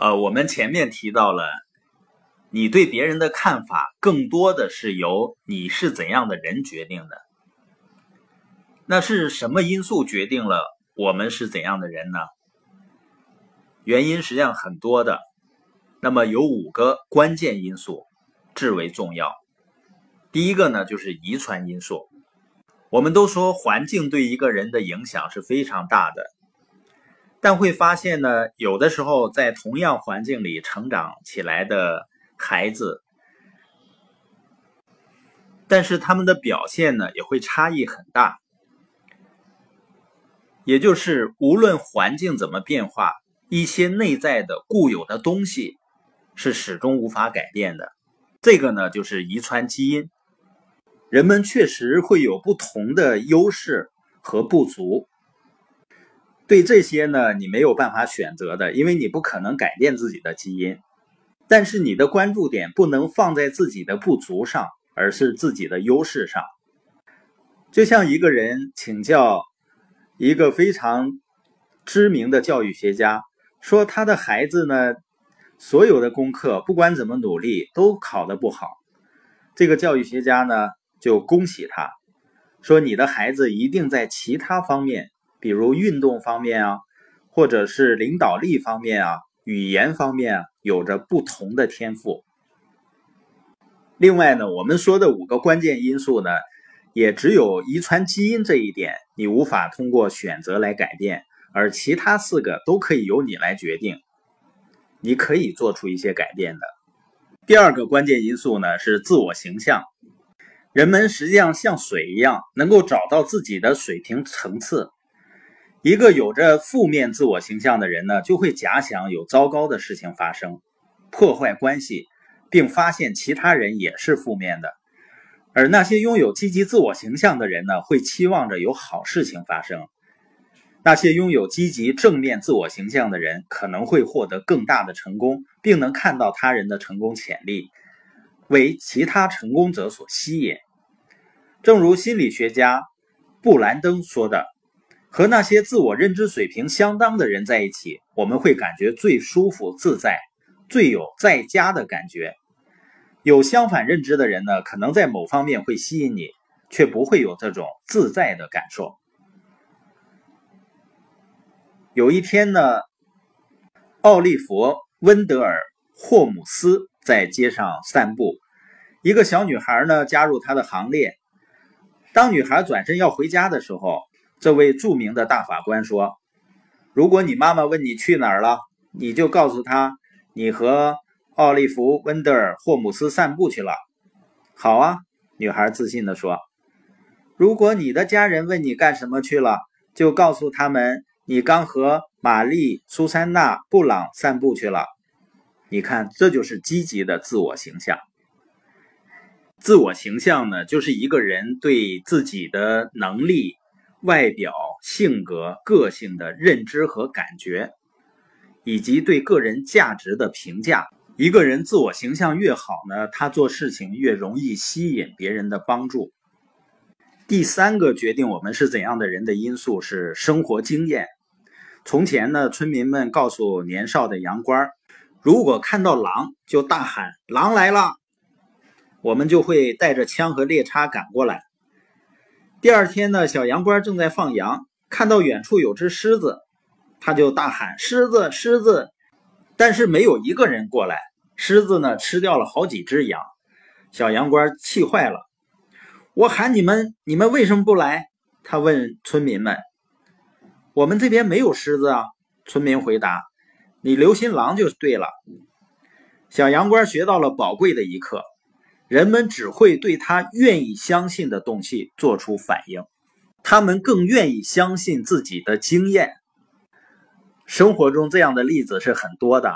呃，我们前面提到了，你对别人的看法更多的是由你是怎样的人决定的。那是什么因素决定了我们是怎样的人呢？原因实际上很多的，那么有五个关键因素至为重要。第一个呢，就是遗传因素。我们都说环境对一个人的影响是非常大的，但会发现呢，有的时候在同样环境里成长起来的孩子，但是他们的表现呢也会差异很大。也就是无论环境怎么变化，一些内在的固有的东西是始终无法改变的。这个呢，就是遗传基因。人们确实会有不同的优势和不足，对这些呢，你没有办法选择的，因为你不可能改变自己的基因。但是你的关注点不能放在自己的不足上，而是自己的优势上。就像一个人请教一个非常知名的教育学家，说他的孩子呢，所有的功课不管怎么努力都考得不好。这个教育学家呢？就恭喜他，说你的孩子一定在其他方面，比如运动方面啊，或者是领导力方面啊，语言方面啊，有着不同的天赋。另外呢，我们说的五个关键因素呢，也只有遗传基因这一点你无法通过选择来改变，而其他四个都可以由你来决定，你可以做出一些改变的。第二个关键因素呢是自我形象。人们实际上像水一样，能够找到自己的水平层次。一个有着负面自我形象的人呢，就会假想有糟糕的事情发生，破坏关系，并发现其他人也是负面的。而那些拥有积极自我形象的人呢，会期望着有好事情发生。那些拥有积极正面自我形象的人，可能会获得更大的成功，并能看到他人的成功潜力。为其他成功者所吸引，正如心理学家布兰登说的：“和那些自我认知水平相当的人在一起，我们会感觉最舒服自在，最有在家的感觉。有相反认知的人呢，可能在某方面会吸引你，却不会有这种自在的感受。”有一天呢，奥利弗·温德尔·霍姆斯。在街上散步，一个小女孩呢加入他的行列。当女孩转身要回家的时候，这位著名的大法官说：“如果你妈妈问你去哪儿了，你就告诉她你和奥利弗·温德尔·霍姆斯散步去了。”好啊，女孩自信地说：“如果你的家人问你干什么去了，就告诉他们你刚和玛丽·苏珊娜·布朗散步去了。”你看，这就是积极的自我形象。自我形象呢，就是一个人对自己的能力、外表、性格、个性的认知和感觉，以及对个人价值的评价。一个人自我形象越好呢，他做事情越容易吸引别人的帮助。第三个决定我们是怎样的人的因素是生活经验。从前呢，村民们告诉年少的羊倌儿。如果看到狼，就大喊“狼来了”，我们就会带着枪和猎叉赶过来。第二天呢，小羊倌正在放羊，看到远处有只狮子，他就大喊“狮子，狮子”，但是没有一个人过来。狮子呢，吃掉了好几只羊，小羊倌气坏了。我喊你们，你们为什么不来？他问村民们。我们这边没有狮子啊，村民回答。你留心狼就对了。小羊倌学到了宝贵的一课：人们只会对他愿意相信的东西做出反应，他们更愿意相信自己的经验。生活中这样的例子是很多的。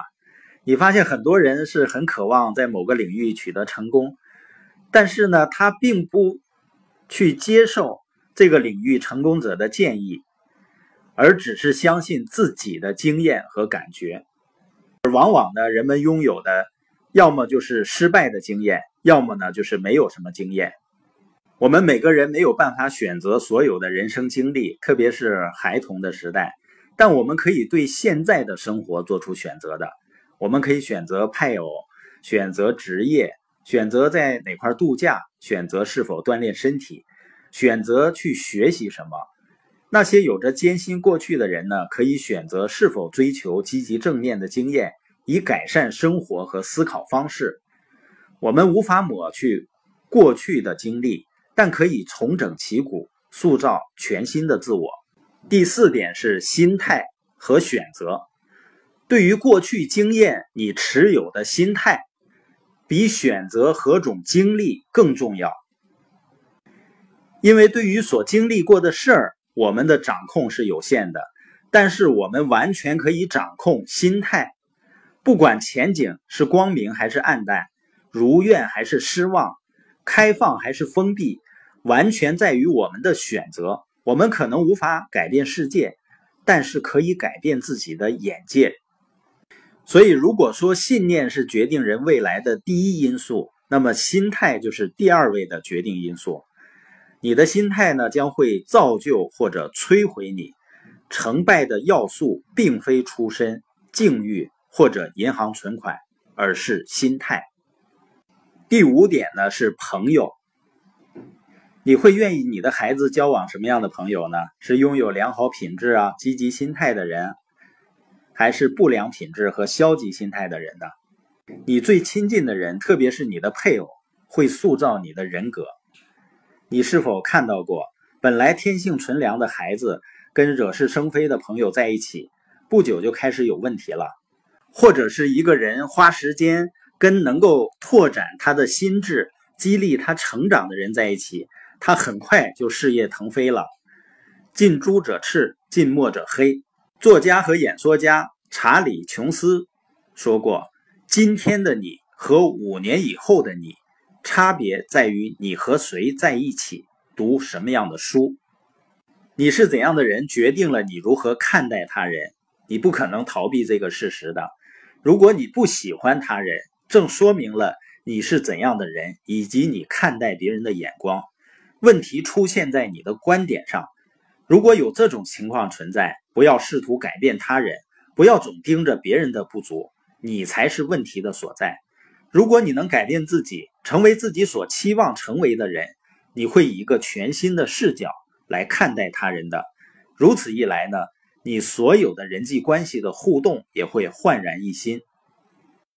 你发现很多人是很渴望在某个领域取得成功，但是呢，他并不去接受这个领域成功者的建议。而只是相信自己的经验和感觉，而往往呢，人们拥有的要么就是失败的经验，要么呢就是没有什么经验。我们每个人没有办法选择所有的人生经历，特别是孩童的时代，但我们可以对现在的生活做出选择的。我们可以选择配偶，选择职业，选择在哪块度假，选择是否锻炼身体，选择去学习什么。那些有着艰辛过去的人呢，可以选择是否追求积极正面的经验，以改善生活和思考方式。我们无法抹去过去的经历，但可以重整旗鼓，塑造全新的自我。第四点是心态和选择。对于过去经验，你持有的心态比选择何种经历更重要，因为对于所经历过的事儿。我们的掌控是有限的，但是我们完全可以掌控心态。不管前景是光明还是暗淡，如愿还是失望，开放还是封闭，完全在于我们的选择。我们可能无法改变世界，但是可以改变自己的眼界。所以，如果说信念是决定人未来的第一因素，那么心态就是第二位的决定因素。你的心态呢，将会造就或者摧毁你。成败的要素并非出身、境遇或者银行存款，而是心态。第五点呢是朋友。你会愿意你的孩子交往什么样的朋友呢？是拥有良好品质啊、积极心态的人，还是不良品质和消极心态的人呢？你最亲近的人，特别是你的配偶，会塑造你的人格。你是否看到过，本来天性纯良的孩子跟惹是生非的朋友在一起，不久就开始有问题了；或者是一个人花时间跟能够拓展他的心智、激励他成长的人在一起，他很快就事业腾飞了。近朱者赤，近墨者黑。作家和演说家查理·琼斯说过：“今天的你和五年以后的你。”差别在于你和谁在一起，读什么样的书，你是怎样的人，决定了你如何看待他人。你不可能逃避这个事实的。如果你不喜欢他人，正说明了你是怎样的人，以及你看待别人的眼光。问题出现在你的观点上。如果有这种情况存在，不要试图改变他人，不要总盯着别人的不足，你才是问题的所在。如果你能改变自己，成为自己所期望成为的人，你会以一个全新的视角来看待他人的。如此一来呢，你所有的人际关系的互动也会焕然一新。